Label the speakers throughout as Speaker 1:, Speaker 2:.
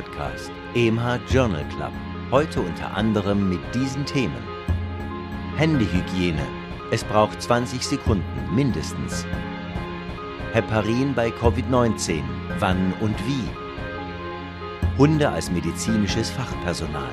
Speaker 1: Podcast, EMH Journal Club. Heute unter anderem mit diesen Themen. Händehygiene. Es braucht 20 Sekunden mindestens. Heparin bei Covid-19. Wann und wie? Hunde als medizinisches Fachpersonal.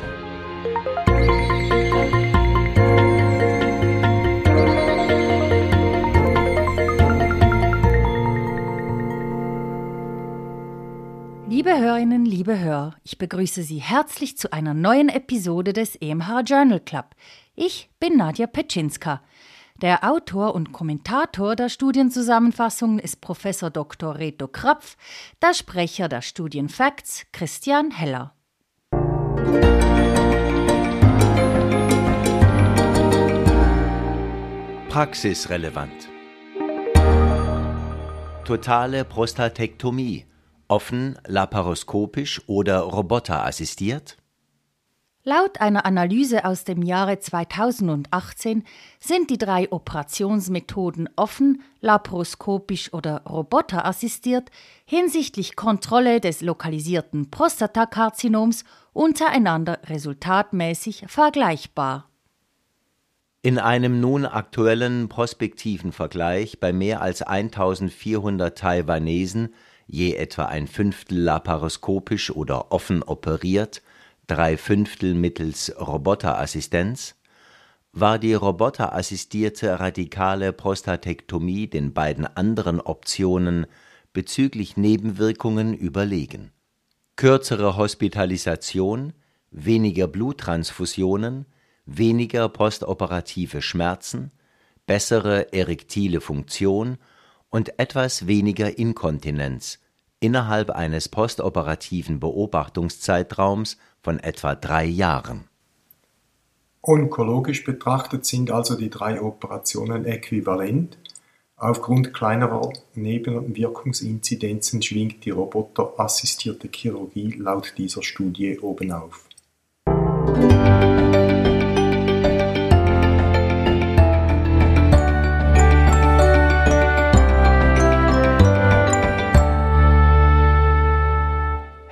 Speaker 2: Liebe Hörer, ich begrüße Sie herzlich zu einer neuen Episode des EMH Journal Club. Ich bin Nadja Petschinska. Der Autor und Kommentator der Studienzusammenfassungen ist Professor Dr. Reto Krapf, der Sprecher der Studienfacts Christian Heller.
Speaker 1: Praxisrelevant. Totale Prostatektomie offen, laparoskopisch oder roboterassistiert?
Speaker 2: Laut einer Analyse aus dem Jahre 2018 sind die drei Operationsmethoden offen, laparoskopisch oder roboterassistiert hinsichtlich Kontrolle des lokalisierten Prostatakarzinoms untereinander resultatmäßig vergleichbar.
Speaker 1: In einem nun aktuellen prospektiven Vergleich bei mehr als 1400 Taiwanesen je etwa ein Fünftel laparoskopisch oder offen operiert, drei Fünftel mittels Roboterassistenz, war die roboterassistierte radikale Prostatektomie den beiden anderen Optionen bezüglich Nebenwirkungen überlegen. Kürzere Hospitalisation, weniger Bluttransfusionen, weniger postoperative Schmerzen, bessere erektile Funktion und etwas weniger Inkontinenz innerhalb eines postoperativen Beobachtungszeitraums von etwa drei Jahren.
Speaker 3: Onkologisch betrachtet sind also die drei Operationen äquivalent. Aufgrund kleinerer Nebenwirkungsinzidenzen schwingt die roboterassistierte Chirurgie laut dieser Studie obenauf.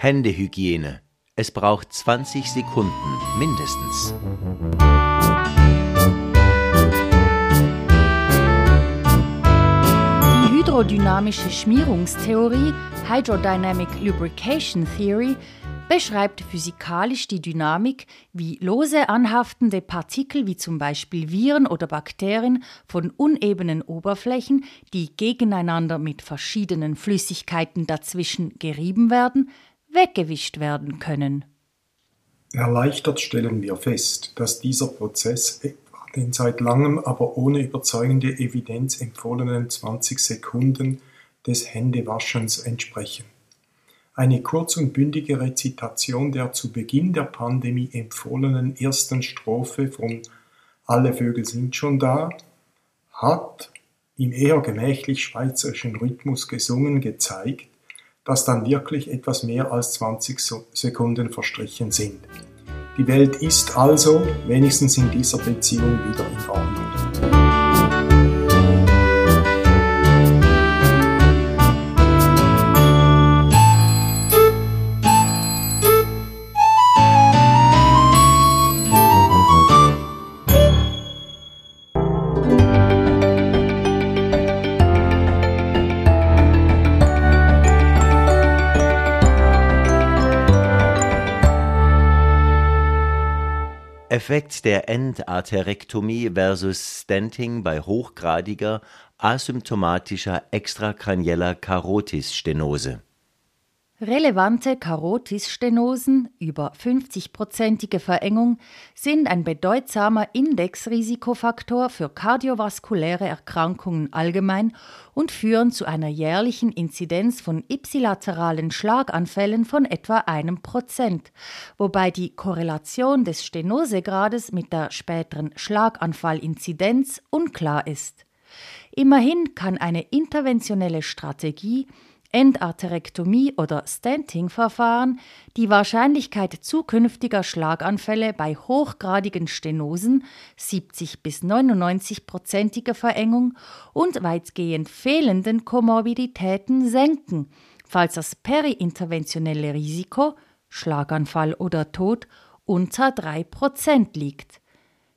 Speaker 1: Händehygiene. Es braucht 20 Sekunden mindestens.
Speaker 2: Die hydrodynamische Schmierungstheorie, Hydrodynamic Lubrication Theory, beschreibt physikalisch die Dynamik, wie lose anhaftende Partikel wie zum Beispiel Viren oder Bakterien von unebenen Oberflächen, die gegeneinander mit verschiedenen Flüssigkeiten dazwischen gerieben werden, weggewischt werden können.
Speaker 3: Erleichtert stellen wir fest, dass dieser Prozess den seit langem, aber ohne überzeugende Evidenz empfohlenen 20 Sekunden des Händewaschens entsprechen. Eine kurz und bündige Rezitation der zu Beginn der Pandemie empfohlenen ersten Strophe von Alle Vögel sind schon da hat im eher gemächlich schweizerischen Rhythmus gesungen gezeigt, dass dann wirklich etwas mehr als 20 Sekunden verstrichen sind. Die Welt ist also wenigstens in dieser Beziehung wieder in Ordnung.
Speaker 1: Effekt der Endarterektomie versus Stenting bei hochgradiger asymptomatischer extrakranieller Karotisstenose
Speaker 2: Relevante Karotisstenosen über 50-prozentige Verengung sind ein bedeutsamer Indexrisikofaktor für kardiovaskuläre Erkrankungen allgemein und führen zu einer jährlichen Inzidenz von ipsilateralen Schlaganfällen von etwa einem Prozent, wobei die Korrelation des Stenosegrades mit der späteren Schlaganfallinzidenz unklar ist. Immerhin kann eine interventionelle Strategie Endarterektomie oder Stenting-Verfahren die Wahrscheinlichkeit zukünftiger Schlaganfälle bei hochgradigen Stenosen, 70 bis 99-prozentiger Verengung und weitgehend fehlenden Komorbiditäten senken, falls das periinterventionelle Risiko, Schlaganfall oder Tod, unter 3% liegt.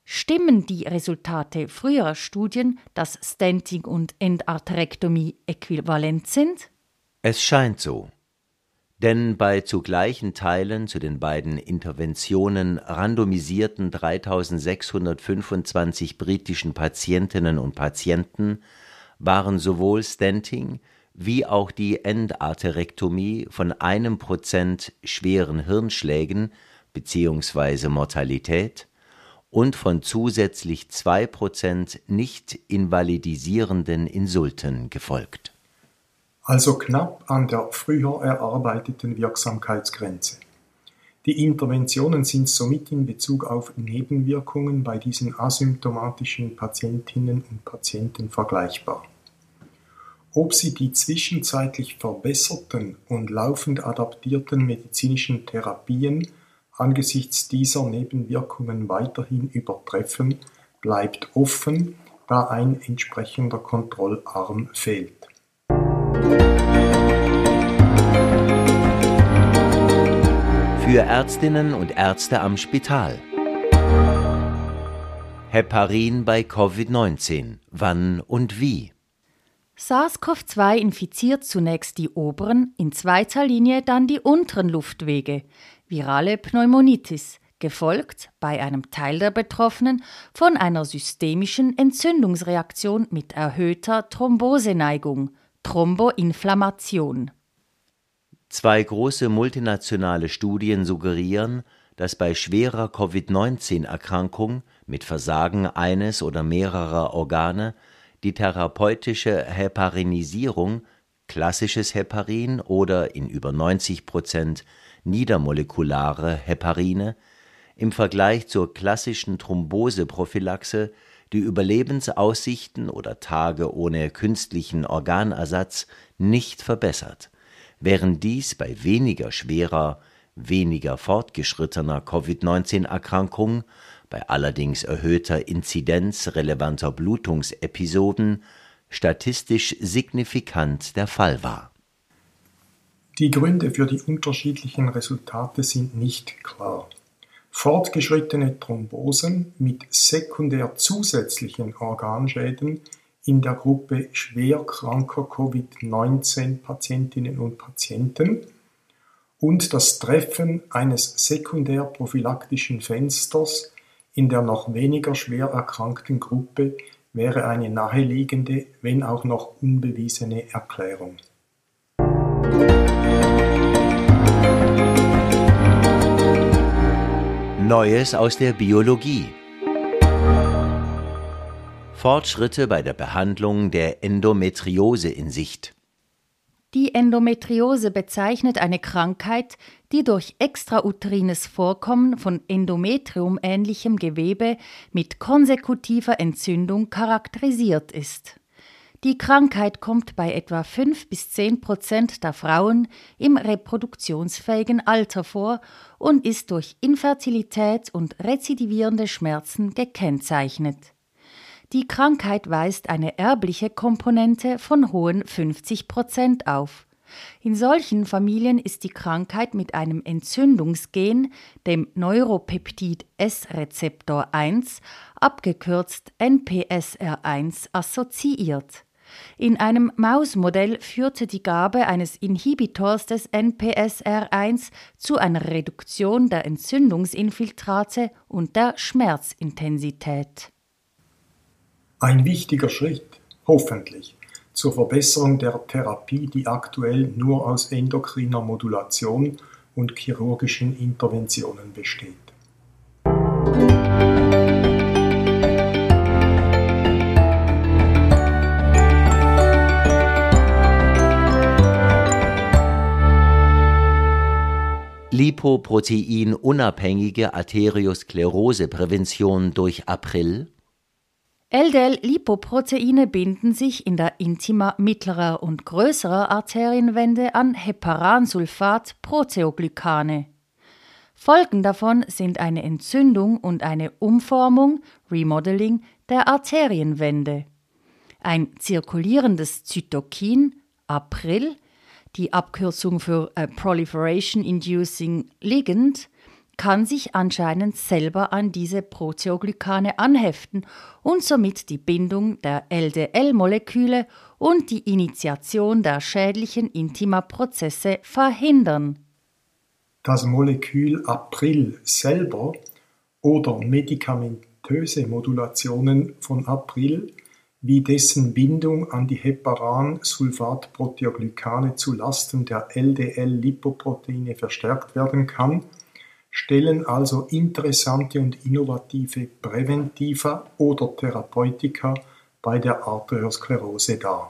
Speaker 2: Stimmen die Resultate früherer Studien, dass Stenting und Endarterektomie äquivalent sind?
Speaker 1: Es scheint so. Denn bei zu gleichen Teilen zu den beiden Interventionen randomisierten 3625 britischen Patientinnen und Patienten waren sowohl Stenting wie auch die Endarterektomie von einem Prozent schweren Hirnschlägen bzw. Mortalität und von zusätzlich zwei Prozent nicht invalidisierenden Insulten gefolgt
Speaker 3: also knapp an der früher erarbeiteten Wirksamkeitsgrenze. Die Interventionen sind somit in Bezug auf Nebenwirkungen bei diesen asymptomatischen Patientinnen und Patienten vergleichbar. Ob sie die zwischenzeitlich verbesserten und laufend adaptierten medizinischen Therapien angesichts dieser Nebenwirkungen weiterhin übertreffen, bleibt offen, da ein entsprechender Kontrollarm fehlt.
Speaker 1: Für Ärztinnen und Ärzte am Spital. Heparin bei Covid-19. Wann und wie?
Speaker 2: SARS-CoV-2 infiziert zunächst die oberen, in zweiter Linie dann die unteren Luftwege, virale Pneumonitis, gefolgt bei einem Teil der Betroffenen von einer systemischen Entzündungsreaktion mit erhöhter Thromboseneigung, Thromboinflammation.
Speaker 1: Zwei große multinationale Studien suggerieren, dass bei schwerer Covid-19-Erkrankung mit Versagen eines oder mehrerer Organe die therapeutische Heparinisierung klassisches Heparin oder in über 90 Prozent niedermolekulare Heparine im Vergleich zur klassischen Thromboseprophylaxe die Überlebensaussichten oder Tage ohne künstlichen Organersatz nicht verbessert während dies bei weniger schwerer, weniger fortgeschrittener Covid-19-Erkrankung, bei allerdings erhöhter Inzidenz relevanter Blutungsepisoden, statistisch signifikant der Fall war.
Speaker 3: Die Gründe für die unterschiedlichen Resultate sind nicht klar. Fortgeschrittene Thrombosen mit sekundär zusätzlichen Organschäden in der Gruppe schwerkranker Covid-19-Patientinnen und Patienten und das Treffen eines sekundärprophylaktischen Fensters in der noch weniger schwer erkrankten Gruppe wäre eine naheliegende, wenn auch noch unbewiesene Erklärung.
Speaker 1: Neues aus der Biologie Fortschritte bei der Behandlung der Endometriose in Sicht.
Speaker 2: Die Endometriose bezeichnet eine Krankheit, die durch extrauterines Vorkommen von endometriumähnlichem Gewebe mit konsekutiver Entzündung charakterisiert ist. Die Krankheit kommt bei etwa 5 bis 10 Prozent der Frauen im reproduktionsfähigen Alter vor und ist durch Infertilität und rezidivierende Schmerzen gekennzeichnet. Die Krankheit weist eine erbliche Komponente von hohen 50 Prozent auf. In solchen Familien ist die Krankheit mit einem Entzündungsgen, dem Neuropeptid S-Rezeptor 1, abgekürzt NPSR1, assoziiert. In einem Mausmodell führte die Gabe eines Inhibitors des NPSR1 zu einer Reduktion der Entzündungsinfiltrate und der Schmerzintensität.
Speaker 3: Ein wichtiger Schritt, hoffentlich, zur Verbesserung der Therapie, die aktuell nur aus endokriner Modulation und chirurgischen Interventionen besteht.
Speaker 1: Lipoprotein-unabhängige Arterioskleroseprävention durch April
Speaker 2: LDL-Lipoproteine binden sich in der Intima mittlerer und größerer Arterienwände an Heparansulfat-Proteoglykane. Folgen davon sind eine Entzündung und eine Umformung Remodeling der Arterienwände. Ein zirkulierendes Zytokin April, die Abkürzung für a Proliferation Inducing Ligand, kann sich anscheinend selber an diese Proteoglykane anheften und somit die Bindung der LDL-Moleküle und die Initiation der schädlichen Intima-Prozesse verhindern.
Speaker 3: Das Molekül April selber oder medikamentöse Modulationen von April wie dessen Bindung an die Heparan-Sulfat-Proteoglykane zu Lasten der LDL-Lipoproteine verstärkt werden kann, stellen also interessante und innovative Präventiva oder Therapeutika bei der Arteriosklerose dar.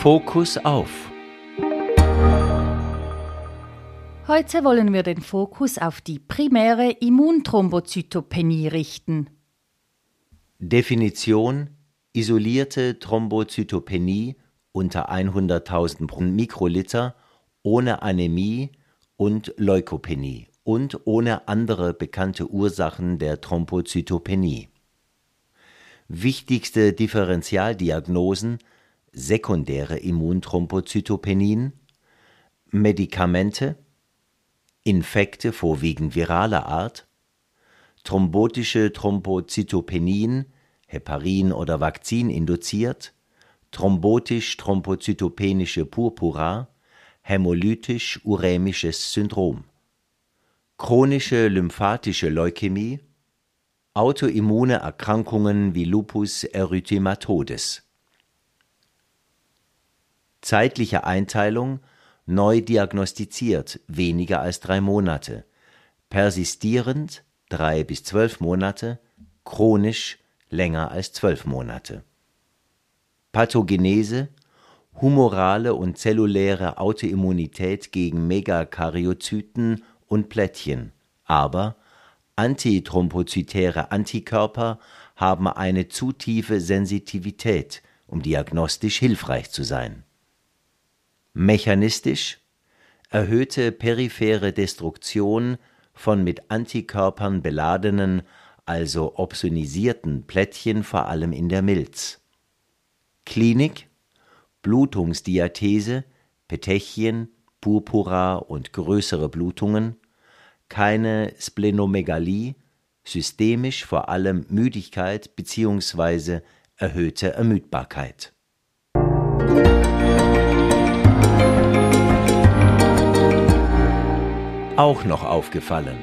Speaker 1: Fokus auf
Speaker 2: Heute wollen wir den Fokus auf die primäre Immunthrombozytopenie richten.
Speaker 1: Definition isolierte Thrombozytopenie unter 100.000 Mikroliter ohne Anämie und Leukopenie und ohne andere bekannte Ursachen der Thrombozytopenie. Wichtigste Differentialdiagnosen sekundäre Immunthrombozytopenien, Medikamente, Infekte vorwiegend viraler Art, thrombotische Thrombozytopenien, Heparin oder Vakzin induziert, thrombotisch-thrombozytopenische Purpura, hämolytisch-urämisches Syndrom, chronische lymphatische Leukämie, autoimmune Erkrankungen wie Lupus erythematodes. Zeitliche Einteilung neu diagnostiziert weniger als drei Monate, persistierend drei bis zwölf Monate, chronisch länger als zwölf Monate. Pathogenese humorale und zelluläre Autoimmunität gegen Megakaryozyten und Plättchen, aber antithrombozytäre Antikörper haben eine zu tiefe Sensitivität, um diagnostisch hilfreich zu sein Mechanistisch erhöhte periphere Destruktion von mit Antikörpern beladenen, also opsonisierten Plättchen vor allem in der Milz. Klinik Blutungsdiathese, Petechien, Purpura und größere Blutungen, keine Splenomegalie, systemisch vor allem Müdigkeit bzw. erhöhte Ermüdbarkeit. Auch noch aufgefallen.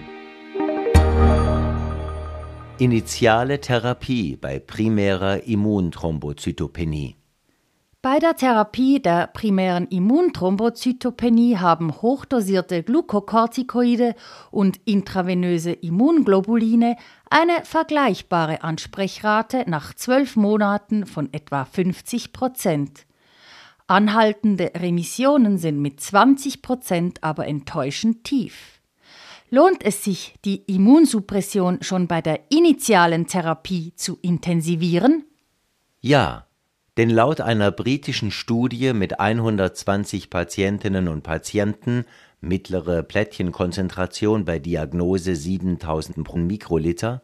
Speaker 1: Initiale Therapie bei primärer Immunthrombozytopenie.
Speaker 2: Bei der Therapie der primären Immunthrombozytopenie haben hochdosierte Glukokortikoide und intravenöse Immunglobuline eine vergleichbare Ansprechrate nach zwölf Monaten von etwa 50 Prozent. Anhaltende Remissionen sind mit 20 Prozent aber enttäuschend tief. Lohnt es sich, die Immunsuppression schon bei der initialen Therapie zu intensivieren?
Speaker 1: Ja, denn laut einer britischen Studie mit 120 Patientinnen und Patienten mittlere Plättchenkonzentration bei Diagnose 7000 pro Mikroliter,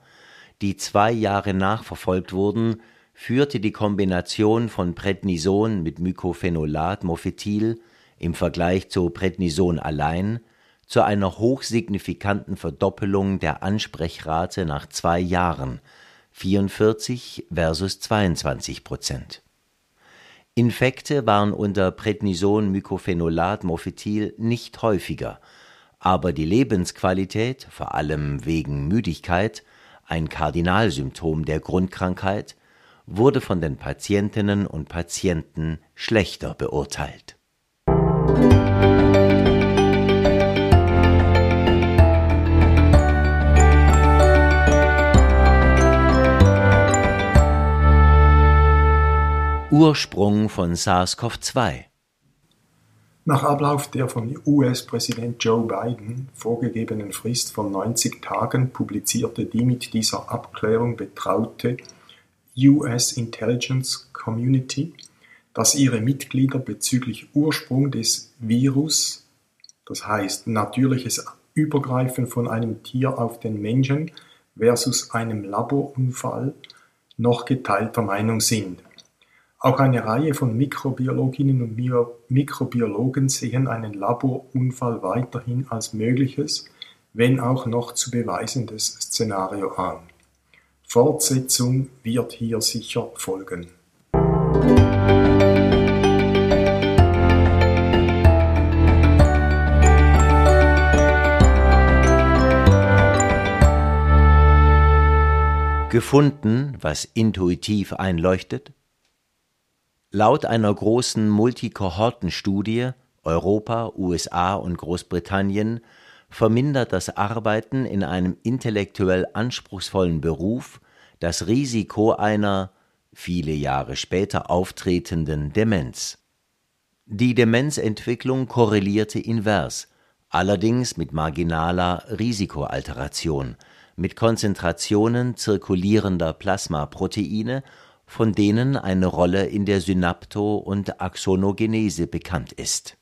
Speaker 1: die zwei Jahre nachverfolgt wurden, führte die Kombination von Prednison mit Mycophenolat Mofetil im Vergleich zu Prednison allein zu einer hochsignifikanten Verdoppelung der Ansprechrate nach zwei Jahren 44 versus 22 Prozent. Infekte waren unter Prednison Mycophenolat Mofetil nicht häufiger, aber die Lebensqualität, vor allem wegen Müdigkeit, ein Kardinalsymptom der Grundkrankheit, wurde von den Patientinnen und Patienten schlechter beurteilt. Ursprung von SARS-CoV-2
Speaker 3: Nach Ablauf der von US-Präsident Joe Biden vorgegebenen Frist von 90 Tagen publizierte die mit dieser Abklärung betraute US Intelligence Community, dass ihre Mitglieder bezüglich Ursprung des Virus, das heißt natürliches Übergreifen von einem Tier auf den Menschen versus einem Laborunfall, noch geteilter Meinung sind. Auch eine Reihe von Mikrobiologinnen und Mikrobiologen sehen einen Laborunfall weiterhin als mögliches, wenn auch noch zu beweisendes Szenario an. Fortsetzung wird hier sicher folgen.
Speaker 1: Gefunden, was intuitiv einleuchtet? Laut einer großen Multikohortenstudie Europa, USA und Großbritannien vermindert das Arbeiten in einem intellektuell anspruchsvollen Beruf das Risiko einer viele Jahre später auftretenden Demenz. Die Demenzentwicklung korrelierte invers, allerdings mit marginaler Risikoalteration, mit Konzentrationen zirkulierender Plasmaproteine von denen eine Rolle in der Synapto- und Axonogenese bekannt ist.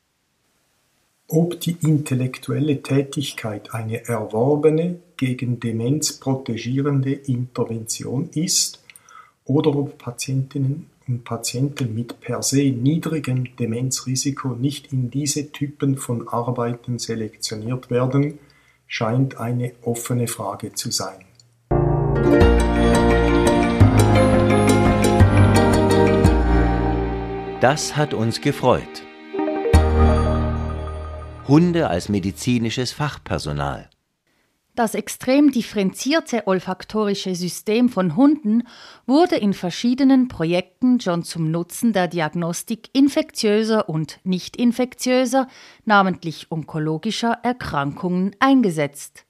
Speaker 3: Ob die intellektuelle Tätigkeit eine erworbene, gegen Demenz protegierende Intervention ist oder ob Patientinnen und Patienten mit per se niedrigem Demenzrisiko nicht in diese Typen von Arbeiten selektioniert werden, scheint eine offene Frage zu sein.
Speaker 1: Das hat uns gefreut. Hunde als medizinisches Fachpersonal.
Speaker 2: Das extrem differenzierte olfaktorische System von Hunden wurde in verschiedenen Projekten schon zum Nutzen der Diagnostik infektiöser und nicht infektiöser, namentlich onkologischer Erkrankungen eingesetzt.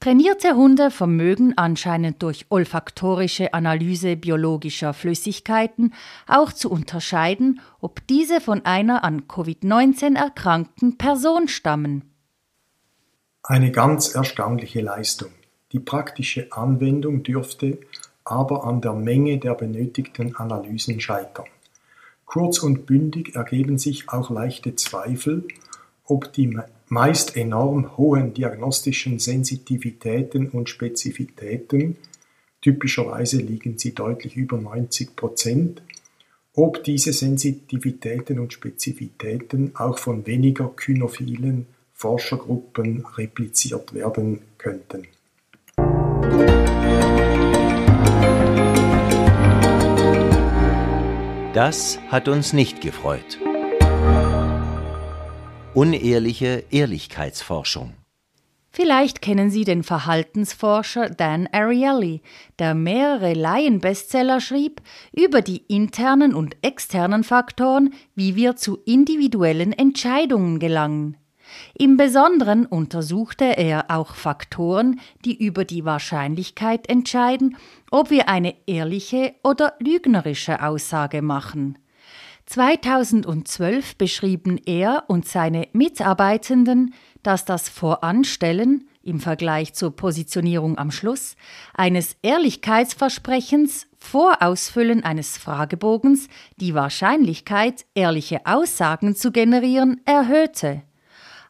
Speaker 2: Trainierte Hunde vermögen anscheinend durch olfaktorische Analyse biologischer Flüssigkeiten auch zu unterscheiden, ob diese von einer an Covid-19 erkrankten Person stammen.
Speaker 3: Eine ganz erstaunliche Leistung. Die praktische Anwendung dürfte aber an der Menge der benötigten Analysen scheitern. Kurz und bündig ergeben sich auch leichte Zweifel, ob die meist enorm hohen diagnostischen Sensitivitäten und Spezifitäten, typischerweise liegen sie deutlich über 90 Prozent, ob diese Sensitivitäten und Spezifitäten auch von weniger kynophilen Forschergruppen repliziert werden könnten.
Speaker 1: Das hat uns nicht gefreut. Unehrliche Ehrlichkeitsforschung.
Speaker 2: Vielleicht kennen Sie den Verhaltensforscher Dan Ariely, der mehrere Laienbestseller schrieb über die internen und externen Faktoren, wie wir zu individuellen Entscheidungen gelangen. Im Besonderen untersuchte er auch Faktoren, die über die Wahrscheinlichkeit entscheiden, ob wir eine ehrliche oder lügnerische Aussage machen. 2012 beschrieben er und seine Mitarbeitenden, dass das Voranstellen im Vergleich zur Positionierung am Schluss eines Ehrlichkeitsversprechens vor Ausfüllen eines Fragebogens die Wahrscheinlichkeit, ehrliche Aussagen zu generieren, erhöhte.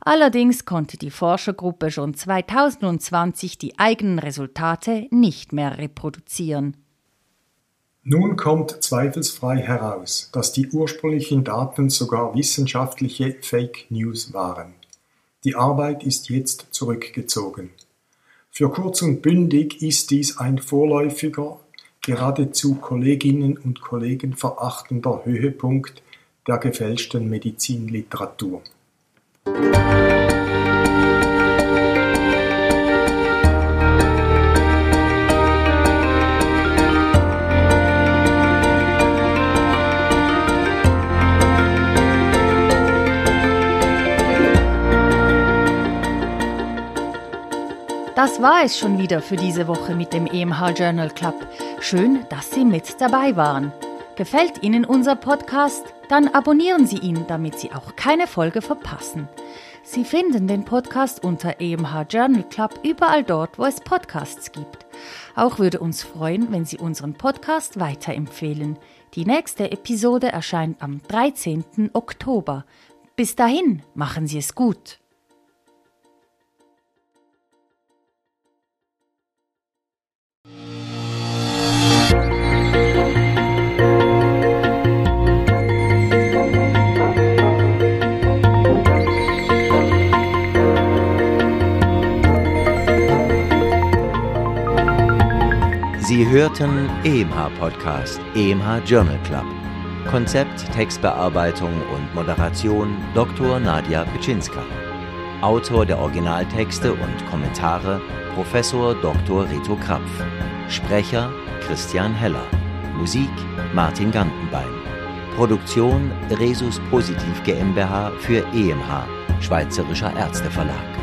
Speaker 2: Allerdings konnte die Forschergruppe schon 2020 die eigenen Resultate nicht mehr reproduzieren.
Speaker 3: Nun kommt zweifelsfrei heraus, dass die ursprünglichen Daten sogar wissenschaftliche Fake News waren. Die Arbeit ist jetzt zurückgezogen. Für kurz und bündig ist dies ein vorläufiger, geradezu Kolleginnen und Kollegen verachtender Höhepunkt der gefälschten Medizinliteratur.
Speaker 2: Das war es schon wieder für diese Woche mit dem EMH Journal Club. Schön, dass Sie mit dabei waren. Gefällt Ihnen unser Podcast? Dann abonnieren Sie ihn, damit Sie auch keine Folge verpassen. Sie finden den Podcast unter EMH Journal Club überall dort, wo es Podcasts gibt. Auch würde uns freuen, wenn Sie unseren Podcast weiterempfehlen. Die nächste Episode erscheint am 13. Oktober. Bis dahin, machen Sie es gut.
Speaker 1: Dritten EMH-Podcast, EMH Journal Club. Konzept, Textbearbeitung und Moderation Dr. Nadja Pitschinska. Autor der Originaltexte und Kommentare Professor Dr. Rito Krapf. Sprecher Christian Heller. Musik Martin Gantenbein. Produktion Resus Positiv GmbH für EMH, Schweizerischer Ärzteverlag.